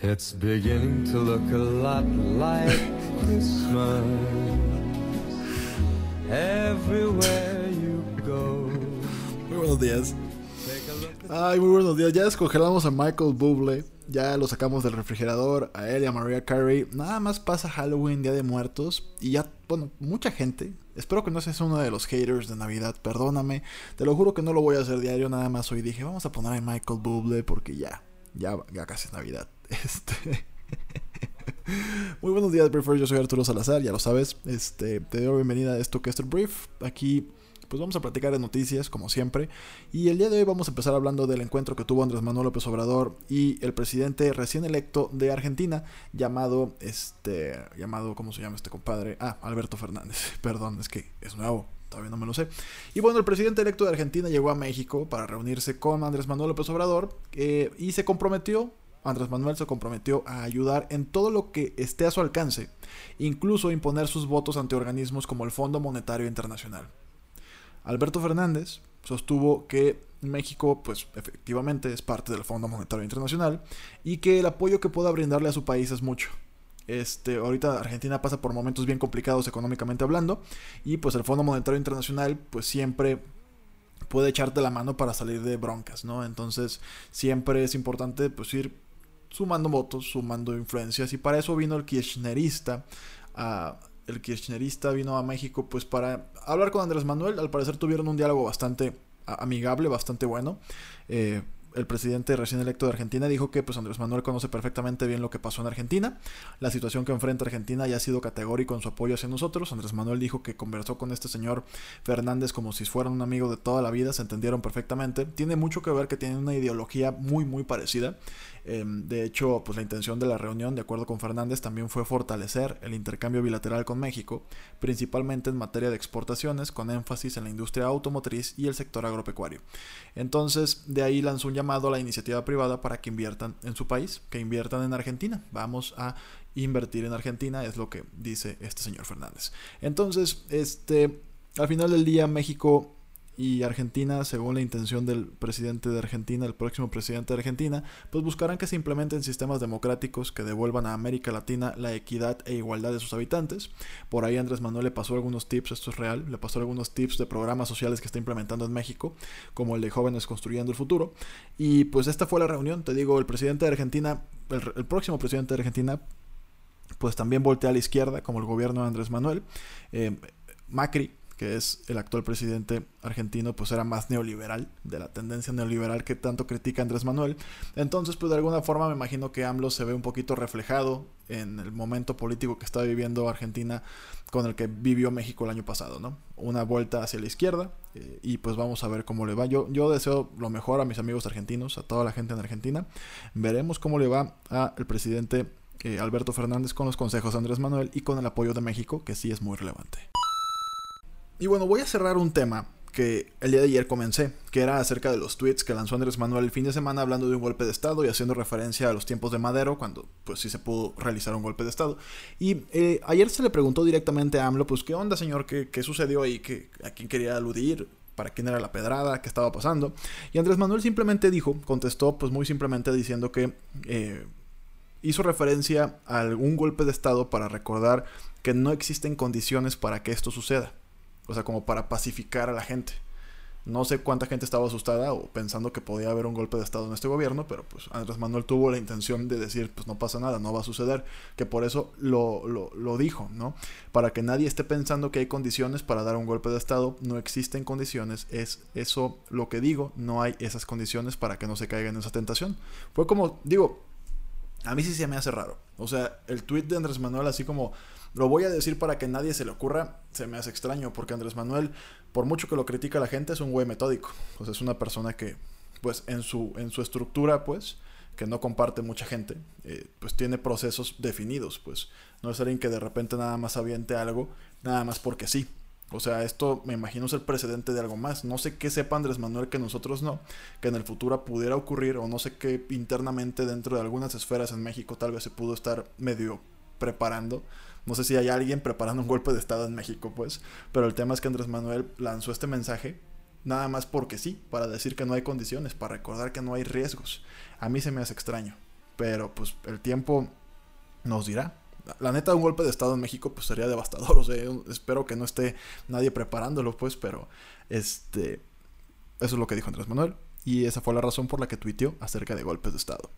It's beginning to look a lot like Christmas everywhere you go. Muy buenos días. Ay, muy buenos días. Ya descongelamos a Michael Bublé. Ya lo sacamos del refrigerador. A él y a Mariah Carey. Nada más pasa Halloween, Día de Muertos. Y ya, bueno, mucha gente. Espero que no seas uno de los haters de Navidad. Perdóname. Te lo juro que no lo voy a hacer diario. Nada más hoy dije, vamos a poner a Michael Bublé porque ya, ya, ya casi es Navidad. Este. Muy buenos días, Briefers. Yo soy Arturo Salazar, ya lo sabes. Este, te doy bienvenida a esto que es el Brief. Aquí, pues vamos a platicar de noticias, como siempre. Y el día de hoy vamos a empezar hablando del encuentro que tuvo Andrés Manuel López Obrador y el presidente recién electo de Argentina, llamado, este, llamado, ¿cómo se llama este compadre? Ah, Alberto Fernández. Perdón, es que es nuevo todavía no me lo sé. Y bueno, el presidente electo de Argentina llegó a México para reunirse con Andrés Manuel López Obrador eh, y se comprometió Andrés Manuel se comprometió a ayudar en todo lo que esté a su alcance, incluso imponer sus votos ante organismos como el Fondo Monetario Internacional. Alberto Fernández sostuvo que México, pues efectivamente es parte del Fondo Monetario Internacional y que el apoyo que pueda brindarle a su país es mucho. Este, ahorita Argentina pasa por momentos bien complicados económicamente hablando y pues el Fondo Monetario Internacional pues siempre puede echarte la mano para salir de broncas, ¿no? Entonces siempre es importante pues ir sumando votos, sumando influencias, y para eso vino el kirchnerista. el kirchnerista vino a México pues para hablar con Andrés Manuel. Al parecer tuvieron un diálogo bastante amigable, bastante bueno. Eh, el presidente recién electo de Argentina dijo que pues Andrés Manuel conoce perfectamente bien lo que pasó en Argentina, la situación que enfrenta Argentina ya ha sido categórico en su apoyo hacia nosotros. Andrés Manuel dijo que conversó con este señor Fernández como si fuera un amigo de toda la vida, se entendieron perfectamente. Tiene mucho que ver que tienen una ideología muy muy parecida. Em, de hecho, pues la intención de la reunión, de acuerdo con Fernández, también fue fortalecer el intercambio bilateral con México, principalmente en materia de exportaciones, con énfasis en la industria automotriz y el sector agropecuario. Entonces, de ahí lanzó un llamado la iniciativa privada para que inviertan en su país, que inviertan en Argentina. Vamos a invertir en Argentina, es lo que dice este señor Fernández. Entonces, este, al final del día, México y Argentina, según la intención del presidente de Argentina, el próximo presidente de Argentina, pues buscarán que se implementen sistemas democráticos que devuelvan a América Latina la equidad e igualdad de sus habitantes. Por ahí Andrés Manuel le pasó algunos tips, esto es real, le pasó algunos tips de programas sociales que está implementando en México, como el de Jóvenes Construyendo el Futuro. Y pues esta fue la reunión, te digo, el presidente de Argentina, el, próximo presidente de Argentina, pues también voltea a la izquierda, como el gobierno de Andrés Manuel. Eh, Macri, que es el actual presidente argentino, pues era más neoliberal, de la tendencia neoliberal que tanto critica Andrés Manuel. Entonces, pues de alguna forma me imagino que AMLO se ve un poquito reflejado en el momento político que está viviendo Argentina con el que vivió México el año pasado, ¿no? Una vuelta hacia la izquierda eh, y pues vamos a ver cómo le va. Yo, yo deseo lo mejor a mis amigos argentinos, a toda la gente en Argentina. Veremos cómo le va al presidente eh, Alberto Fernández con los consejos de Andrés Manuel y con el apoyo de México, que sí es muy relevante. Y bueno, voy a cerrar un tema que el día de ayer comencé, que era acerca de los tweets que lanzó Andrés Manuel el fin de semana hablando de un golpe de Estado y haciendo referencia a los tiempos de Madero, cuando pues sí se pudo realizar un golpe de Estado. Y eh, ayer se le preguntó directamente a AMLO, pues qué onda señor, qué, qué sucedió ahí, ¿Qué, a quién quería aludir, para quién era la pedrada, qué estaba pasando. Y Andrés Manuel simplemente dijo, contestó pues muy simplemente diciendo que... Eh, hizo referencia a algún golpe de Estado para recordar que no existen condiciones para que esto suceda. O sea, como para pacificar a la gente. No sé cuánta gente estaba asustada o pensando que podía haber un golpe de Estado en este gobierno, pero pues Andrés Manuel tuvo la intención de decir, pues no pasa nada, no va a suceder, que por eso lo, lo, dijo, ¿no? Para que nadie esté pensando que hay condiciones para dar un golpe de Estado, no existen condiciones, es eso lo que digo, no hay esas condiciones para que no se caiga en esa tentación. Fue como, digo, a mí sí se me hace raro. O sea, el tweet de Andrés Manuel así como lo voy a decir para que nadie se le ocurra, se me hace extraño, porque Andrés Manuel, por mucho que lo critica la gente, es un güey metódico. Sea, es una persona que, pues, en su, en su estructura, pues, que no comparte mucha gente, eh, pues tiene procesos definidos, pues. No es alguien que de repente nada más aviente algo, nada más porque sí. O sea, esto me imagino es el precedente de algo más. No sé qué sepa Andrés Manuel que nosotros no, que en el futuro pudiera ocurrir, o no sé qué internamente dentro de algunas esferas en México tal vez se pudo estar medio preparando no sé si hay alguien preparando un golpe de Estado en México, pues. Pero el tema es que Andrés Manuel lanzó este mensaje nada más porque sí, para decir que no hay condiciones, para recordar que no hay riesgos. A mí se me hace extraño. Pero pues el tiempo nos dirá. La neta, un golpe de Estado en México pues sería devastador. O sea, espero que no esté nadie preparándolo, pues, pero este. Eso es lo que dijo Andrés Manuel. Y esa fue la razón por la que tuiteó acerca de golpes de Estado.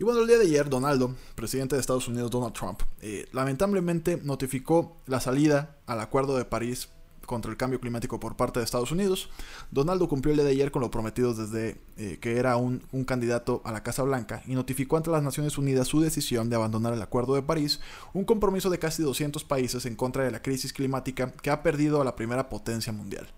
Y bueno, el día de ayer, Donaldo, presidente de Estados Unidos, Donald Trump, eh, lamentablemente notificó la salida al Acuerdo de París contra el cambio climático por parte de Estados Unidos. Donaldo cumplió el día de ayer con lo prometido desde eh, que era un, un, candidato a la Casa Blanca y notificó ante las Naciones Unidas su decisión de abandonar el Acuerdo de París, un compromiso de casi 200 países en contra de la crisis climática que ha perdido a la primera potencia mundial.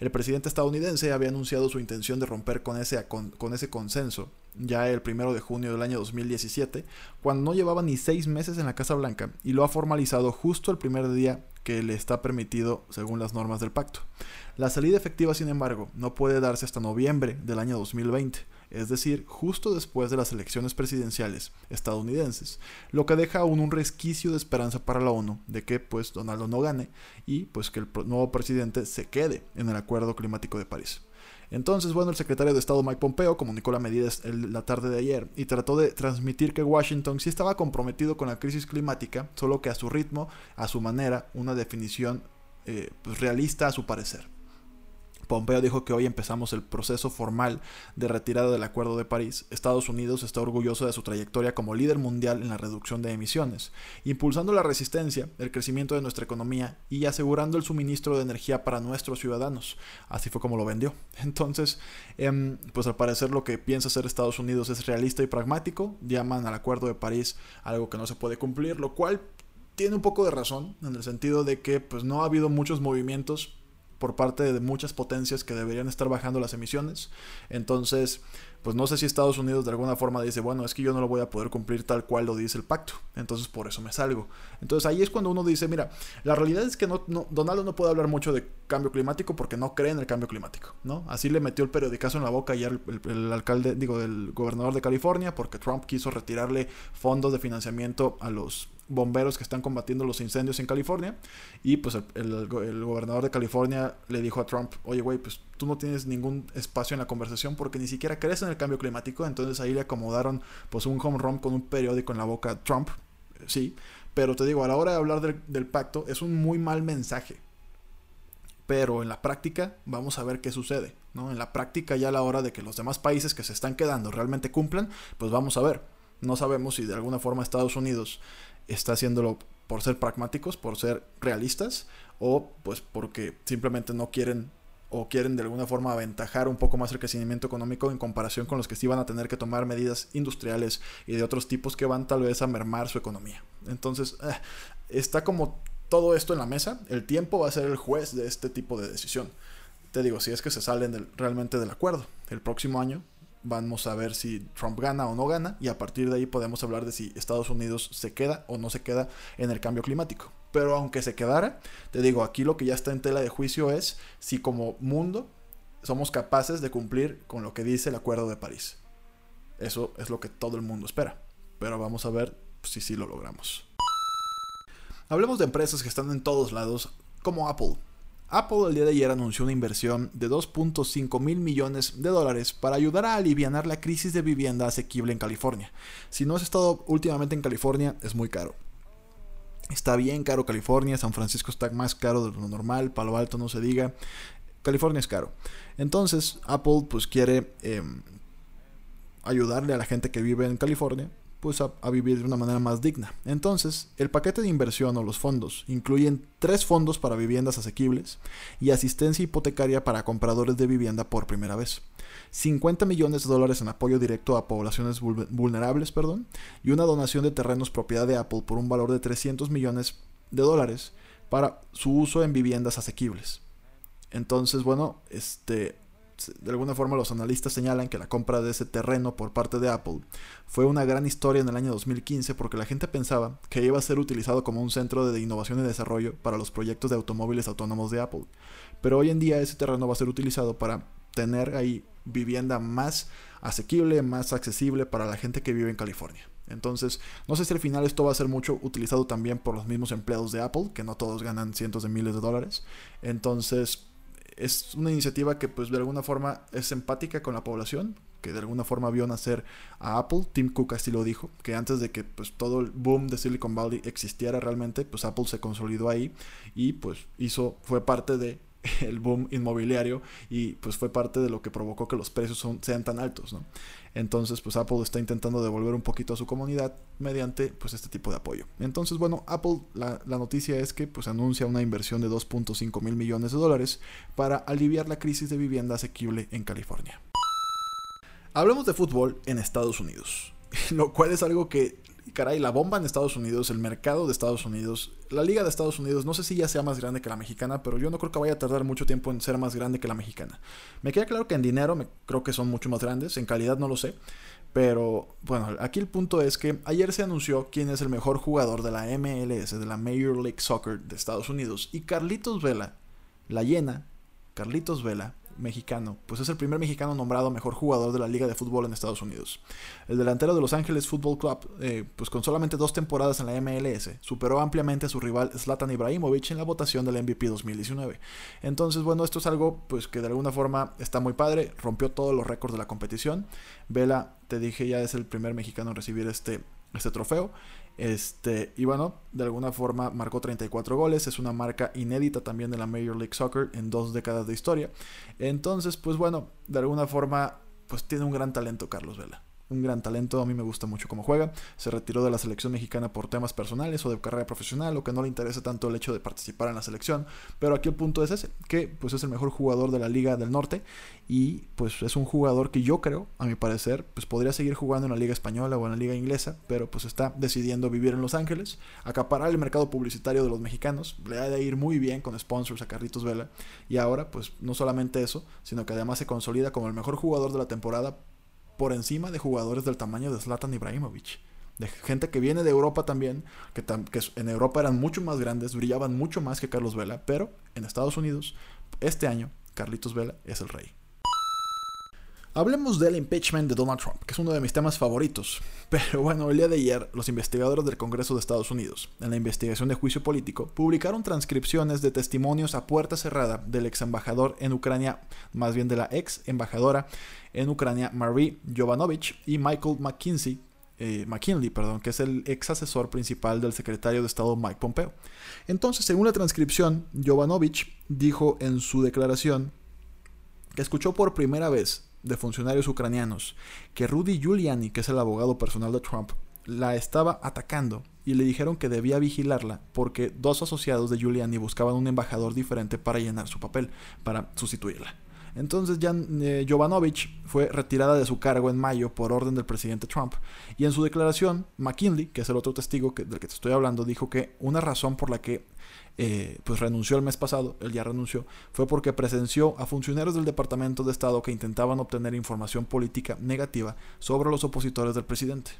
El presidente estadounidense había anunciado su intención de romper con ese, con, ese consenso ya el primero de junio del año 2017, cuando no llevaba ni seis meses en la Casa Blanca y lo ha formalizado justo el primer día que le está permitido según las normas del pacto. La salida efectiva, sin embargo, no puede darse hasta noviembre del año 2020, es decir, justo después de las elecciones presidenciales estadounidenses, lo que deja aún un resquicio de esperanza para la ONU de que pues Donaldo no gane y pues que el nuevo presidente se quede en el Acuerdo Climático de París. Entonces, bueno, el secretario de Estado Mike Pompeo comunicó la medida la tarde de ayer y trató de transmitir que Washington sí estaba comprometido con la crisis climática, solo que a su ritmo, a su manera, una definición eh, pues, realista a su parecer. Pompeo dijo que hoy empezamos el proceso formal de retirada del Acuerdo de París. Estados Unidos está orgulloso de su trayectoria como líder mundial en la reducción de emisiones, impulsando la resistencia, el crecimiento de nuestra economía y asegurando el suministro de energía para nuestros ciudadanos. Así fue como lo vendió. Entonces, em, pues al parecer lo que piensa hacer Estados Unidos es realista y pragmático. Llaman al Acuerdo de París algo que no se puede cumplir, lo cual tiene un poco de razón en el sentido de que pues no ha habido muchos movimientos por parte de muchas potencias que deberían estar bajando las emisiones. Entonces, pues no sé si Estados Unidos de alguna forma dice, bueno, es que yo no lo voy a poder cumplir tal cual lo dice el pacto. Entonces, por eso me salgo. Entonces, ahí es cuando uno dice, mira, la realidad es que no, Donaldo no puede hablar mucho de cambio climático porque no cree en el cambio climático, ¿no? Así le metió el periodicazo en la boca ayer el, el alcalde, digo, el gobernador de California porque Trump quiso retirarle fondos de financiamiento a los bomberos que están combatiendo los incendios en California. Y pues el, gobernador de California le dijo a Trump, oye, güey, pues tú no tienes ningún espacio en la conversación porque ni siquiera crees en el cambio climático. Entonces ahí le acomodaron pues un home run con un periódico en la boca a Trump. Sí, pero te digo, a la hora de hablar del, del pacto es un muy mal mensaje. Pero en la práctica vamos a ver qué sucede. ¿no? En la práctica ya a la hora de que los demás países que se están quedando realmente cumplan, pues vamos a ver. No sabemos si de alguna forma Estados Unidos está haciéndolo por ser pragmáticos, por ser realistas, o pues porque simplemente no quieren o quieren de alguna forma aventajar un poco más el crecimiento económico en comparación con los que sí van a tener que tomar medidas industriales y de otros tipos que van tal vez a mermar su economía. Entonces, eh, está como todo esto en la mesa, el tiempo va a ser el juez de este tipo de decisión. Te digo, si es que se salen realmente del acuerdo. El próximo año Vamos a ver si Trump gana o no gana y a partir de ahí podemos hablar de si Estados Unidos se queda o no se queda en el cambio climático. Pero aunque se quedara, te digo, aquí lo que ya está en tela de juicio es si como mundo somos capaces de cumplir con lo que dice el Acuerdo de París. Eso es lo que todo el mundo espera. Pero vamos a ver si sí lo logramos. Hablemos de empresas que están en todos lados, como Apple. Apple el día de ayer anunció una inversión de 2.5 mil millones de dólares para ayudar a aliviar la crisis de vivienda asequible en California. Si no has estado últimamente en California, es muy caro. Está bien caro California, San Francisco está más caro de lo normal, Palo Alto no se diga. California es caro. Entonces, Apple pues quiere em, ayudarle a la gente que vive en California pues a, vivir de una manera más digna. Entonces, el paquete de inversión o los fondos incluyen tres fondos para viviendas asequibles y asistencia hipotecaria para compradores de vivienda por primera vez. 50 millones de dólares en apoyo directo a poblaciones vulnerables, perdón, y una donación de terrenos propiedad de Apple por un valor de 300 millones de dólares para su uso en viviendas asequibles. Entonces, bueno, este de alguna forma los analistas señalan que la compra de ese terreno por parte de Apple fue una gran historia en el año 2015 porque la gente pensaba que iba a ser utilizado como un centro de innovación y desarrollo para los proyectos de automóviles autónomos de Apple. Pero hoy en día ese terreno va a ser utilizado para tener ahí vivienda más asequible, más accesible para la gente que vive en California. Entonces, no sé si al final esto va a ser mucho utilizado también por los mismos empleados de Apple, que no todos ganan cientos de miles de dólares. Entonces, es una iniciativa que pues de alguna forma es empática con la población, que de alguna forma vio nacer a Apple. Tim Cook así lo dijo, que antes de que pues todo el boom de Silicon Valley existiera realmente, pues Apple se consolidó ahí y pues hizo, fue parte de el boom inmobiliario y pues fue parte de lo que provocó que los precios sean tan altos, ¿no? Entonces, pues Apple está intentando devolver un poquito a su comunidad mediante pues este tipo de apoyo. Entonces, bueno, Apple, la, la noticia es que pues anuncia una inversión de 2.5 mil millones de dólares para aliviar la crisis de vivienda asequible en California. Hablemos de fútbol en Estados Unidos, lo cual es algo que caray, la bomba en Estados Unidos, el mercado de Estados Unidos, la liga de Estados Unidos, no sé si ya sea más grande que la mexicana, pero yo no creo que vaya a tardar mucho tiempo en ser más grande que la mexicana. Me queda claro que en dinero me, creo que son mucho más grandes, en calidad no lo sé, pero bueno, aquí el punto es que ayer se anunció quién es el mejor jugador de la MLS, de la Major League Soccer de Estados Unidos, y Carlitos Vela, la llena, Carlitos Vela, mexicano, pues es el primer mexicano nombrado mejor jugador de la Liga de Fútbol en Estados Unidos. El delantero de Los Ángeles Football Club, eh, pues con solamente dos temporadas en la MLS, superó ampliamente a su rival Zlatan Ibrahimovic en la votación del MVP 2019. Entonces, bueno, esto es algo pues que de alguna forma está muy padre, rompió todos los récords de la competición. Vela, te dije, ya es el primer mexicano en recibir este, este trofeo. Este, y bueno, de alguna forma marcó 34 goles, es una marca inédita también de la Major League Soccer en dos décadas de historia. Entonces, pues bueno, de alguna forma, pues tiene un gran talento Carlos Vela un gran talento, a mí me gusta mucho cómo juega. Se retiró de la selección mexicana por temas personales o de carrera profesional, o que no le interesa tanto el hecho de participar en la selección. Pero aquí el punto es ese, que pues es el mejor jugador de la Liga del Norte y pues es un jugador que yo creo, a mi parecer, pues podría seguir jugando en la Liga Española o en la Liga Inglesa, pero pues está decidiendo vivir en Los Ángeles, acaparar el mercado publicitario de los mexicanos, le ha de ir muy bien con sponsors a Carlitos Vela y ahora pues no solamente eso, sino que además se consolida como el mejor jugador de la temporada por encima de jugadores del tamaño de Zlatan Ibrahimovic. De gente que viene de Europa también, que, que en Europa eran mucho más grandes, brillaban mucho más que Carlos Vela, pero en Estados Unidos, este año, Carlitos Vela es el rey. Hablemos del impeachment de Donald Trump, que es uno de mis temas favoritos. Pero bueno, el día de ayer, los investigadores del Congreso de Estados Unidos, en la investigación de juicio político, publicaron transcripciones de testimonios a puerta cerrada del ex embajador en Ucrania, más bien de la ex embajadora en Ucrania, Marie Jovanovich, y Michael McKinsey, eh, McKinley, perdón, que es el ex asesor principal del secretario de Estado Mike Pompeo. Entonces, según la transcripción, Jovanovich dijo en su declaración que escuchó por primera vez de funcionarios ucranianos que Rudy Giuliani, que es el abogado personal de Trump, la estaba atacando y le dijeron que debía vigilarla porque dos asociados de Giuliani buscaban un embajador diferente para llenar su papel, para sustituirla. Entonces Jan eh, fue retirada de su cargo en mayo por orden del presidente Trump. Y en su declaración, McKinley, que es el otro testigo que, del que te estoy hablando, dijo que una razón por la que eh, pues renunció el mes pasado, él ya renunció, fue porque presenció a funcionarios del Departamento de Estado que intentaban obtener información política negativa sobre los opositores del presidente.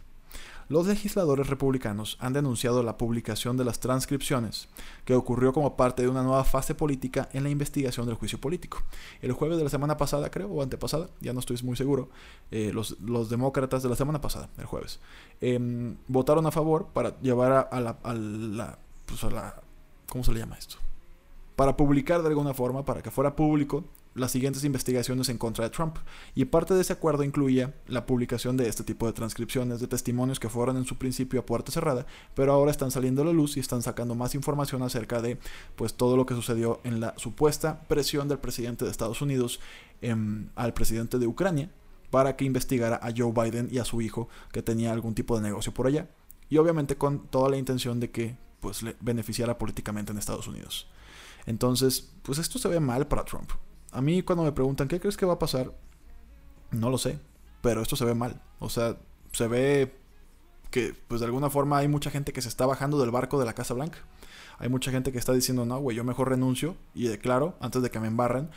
Los legisladores republicanos han denunciado la publicación de las transcripciones, que ocurrió como parte de una nueva fase política en la investigación del juicio político. El jueves de la semana pasada, creo, o antepasada, ya no estoy muy seguro, eh, los, demócratas de la semana pasada, el jueves, em, votaron a favor para llevar a, la, pues a la ¿Cómo se le llama esto? Para publicar de alguna forma, para que fuera público las siguientes investigaciones en contra de Trump. Y parte de ese acuerdo incluía la publicación de este tipo de transcripciones de testimonios que fueron en su principio a puerta cerrada, pero ahora están saliendo a la luz y están sacando más información acerca de pues todo lo que sucedió en la supuesta presión del presidente de Estados Unidos em, al presidente de Ucrania para que investigara a Joe Biden y a su hijo que tenía algún tipo de negocio por allá. Y obviamente con toda la intención de que pues le beneficiara políticamente en Estados Unidos. Entonces, pues esto se ve mal para Trump. A mí cuando me preguntan qué crees que va a pasar, no lo sé, pero esto se ve mal. O sea, se ve que pues de alguna forma hay mucha gente que se está bajando del barco de la Casa Blanca. Hay mucha gente que está diciendo, no, güey, yo mejor renuncio y declaro antes de que me embarren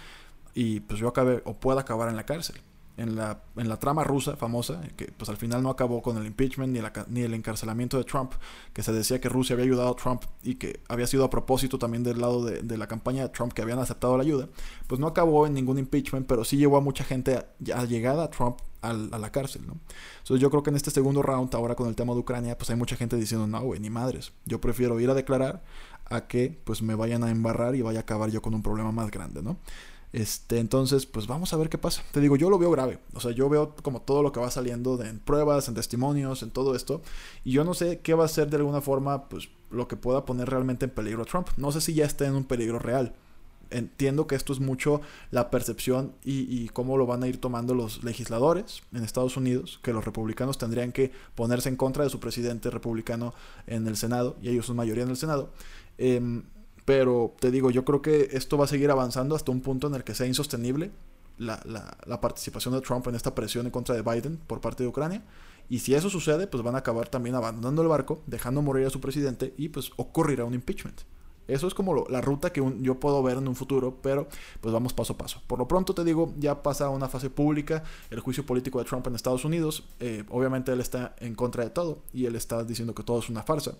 y pues yo acabe o pueda acabar en la cárcel en la, en la trama rusa famosa, que pues al final no acabó con el impeachment ni, ni el encarcelamiento de Trump, que se decía que Rusia había ayudado a Trump y que había sido a propósito también del lado de, de la campaña de Trump que habían aceptado la ayuda, pues no acabó en ningún impeachment, pero sí llevó a mucha gente a, llegada a Trump a la cárcel, ¿no? Entonces yo creo que en este segundo round, ahora con el tema de Ucrania, pues hay mucha gente diciendo, no, güey, ni madres, yo prefiero ir a declarar a que pues me vayan a embarrar y vaya a acabar yo con un problema más grande, ¿no? Este, entonces, pues vamos a ver qué pasa. Te digo, yo lo veo grave. O sea, yo veo como todo lo que va saliendo en pruebas, en testimonios, en todo esto. Y yo no sé qué va a ser de alguna forma, pues, lo que pueda poner realmente en peligro a Trump. No sé si ya está en un peligro real. Entiendo que esto es mucho la percepción y, y, cómo lo van a ir tomando los legisladores en Estados Unidos, que los republicanos tendrían que ponerse en contra de su presidente republicano en el Senado, y ellos son mayoría en el Senado. Eh, pero te digo, yo creo que esto va a seguir avanzando hasta un punto en el que sea insostenible la, la, participación de Trump en esta presión en contra de Biden por parte de Ucrania. Y si eso sucede, pues van a acabar también abandonando el barco, dejando morir a su presidente y pues ocurrirá un impeachment. Eso es como la ruta que yo puedo ver en un futuro, pero pues vamos paso a paso. Por lo pronto te digo, ya pasa una fase pública el juicio político de Trump en Estados Unidos. Eh, obviamente él está en contra de todo y él está diciendo que todo es una farsa.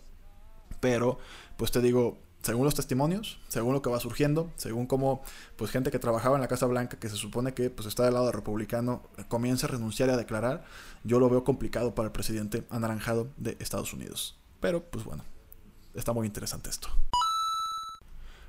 Pero pues te digo, según los testimonios, según lo que va surgiendo, según cómo pues gente que trabajaba en la Casa Blanca, que se supone que pues está del lado republicano, comienza a renunciar y a declarar, yo lo veo complicado para el presidente anaranjado de Estados Unidos. Pero pues bueno, está muy interesante esto.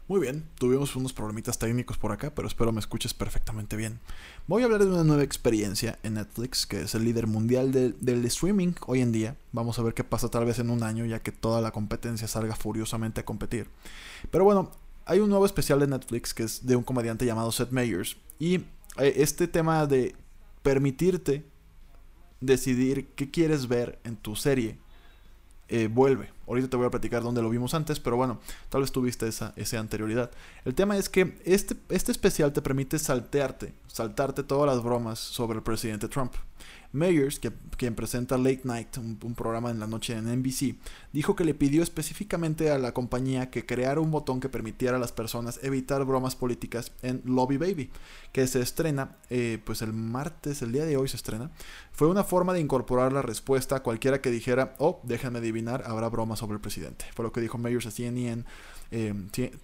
Muy bien, tuvimos unos problemitas técnicos por acá, pero espero me escuches perfectamente bien. Voy a hablar de una nueva experiencia en Netflix, que es el líder mundial del streaming hoy en día. Vamos a ver qué pasa tal vez en un año, ya que toda la competencia salga furiosamente a competir. Pero bueno, hay un nuevo especial de Netflix que es de un comediante llamado Seth Meyers. Y eh, este tema de permitirte decidir qué quieres ver en tu serie eh, vuelve. Ahorita te voy a platicar dónde lo vimos antes, pero bueno, tal vez tuviste esa, anterioridad. El tema es que este, este especial te permite saltearte, saltarte todas las bromas sobre el presidente Trump. Meyers, que, quien presenta Late Night, un, programa en la noche en NBC, dijo que le pidió específicamente a la compañía que creara un botón que permitiera a las personas evitar bromas políticas en Lobby Baby, que se estrena eh, pues el martes, el día de hoy se estrena. Fue una forma de incorporar la respuesta a cualquiera que dijera, oh, déjame adivinar, habrá bromas sobre el presidente. Fue lo que dijo Meyers a CNN eh,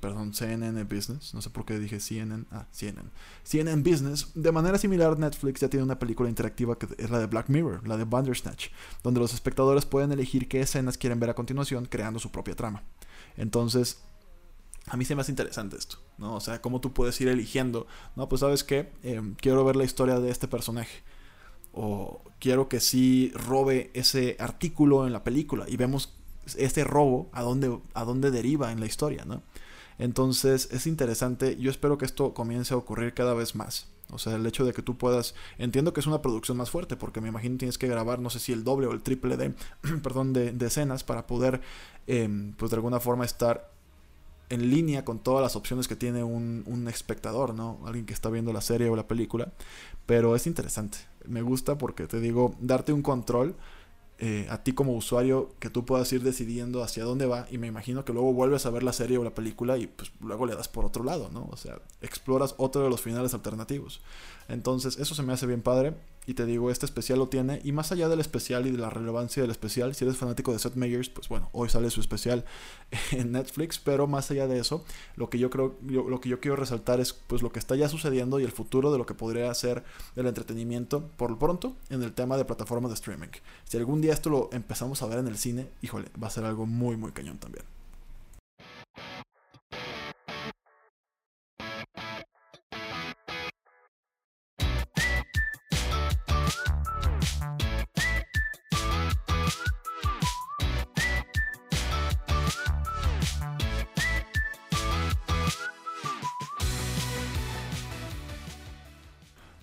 perdón, CNN Business, no sé por qué dije CNN, ah, CNN, CNN Business. De manera similar, Netflix ya tiene una película interactiva que es la de Black Mirror, la de Bandersnatch, donde los espectadores pueden elegir qué escenas quieren ver a continuación, creando su propia trama. Entonces, a mí se me hace interesante esto, ¿no? O sea, cómo tú puedes ir eligiendo, no, pues sabes qué, em, quiero ver la historia de este personaje. O quiero que sí robe ese artículo en la película y vemos este robo a dónde, a dónde deriva en la historia, ¿no? Entonces es interesante, yo espero que esto comience a ocurrir cada vez más. O sea, el hecho de que tú puedas, entiendo que es una producción más fuerte, porque me imagino tienes que grabar, no sé si el doble o el triple de, perdón, de, escenas para poder, em, pues de alguna forma estar en línea con todas las opciones que tiene un, un, espectador, ¿no? Alguien que está viendo la serie o la película. Pero es interesante. Me gusta porque te digo, darte un control eh, a ti como usuario que tú puedas ir decidiendo hacia dónde va y me imagino que luego vuelves a ver la serie o la película y pues luego le das por otro lado, ¿no? O sea, exploras otro de los finales alternativos. Entonces, eso se me hace bien padre. Y te digo, este especial lo tiene. Y más allá del especial y de la relevancia del especial, si eres fanático de Seth Meyers, pues bueno, hoy sale su especial en Netflix. Pero más allá de eso, lo que yo creo, lo que yo quiero resaltar es pues lo que está ya sucediendo y el futuro de lo que podría ser el entretenimiento por lo pronto en el tema de plataformas de streaming. Si algún día esto lo empezamos a ver en el cine, híjole, va a ser algo muy, muy cañón también.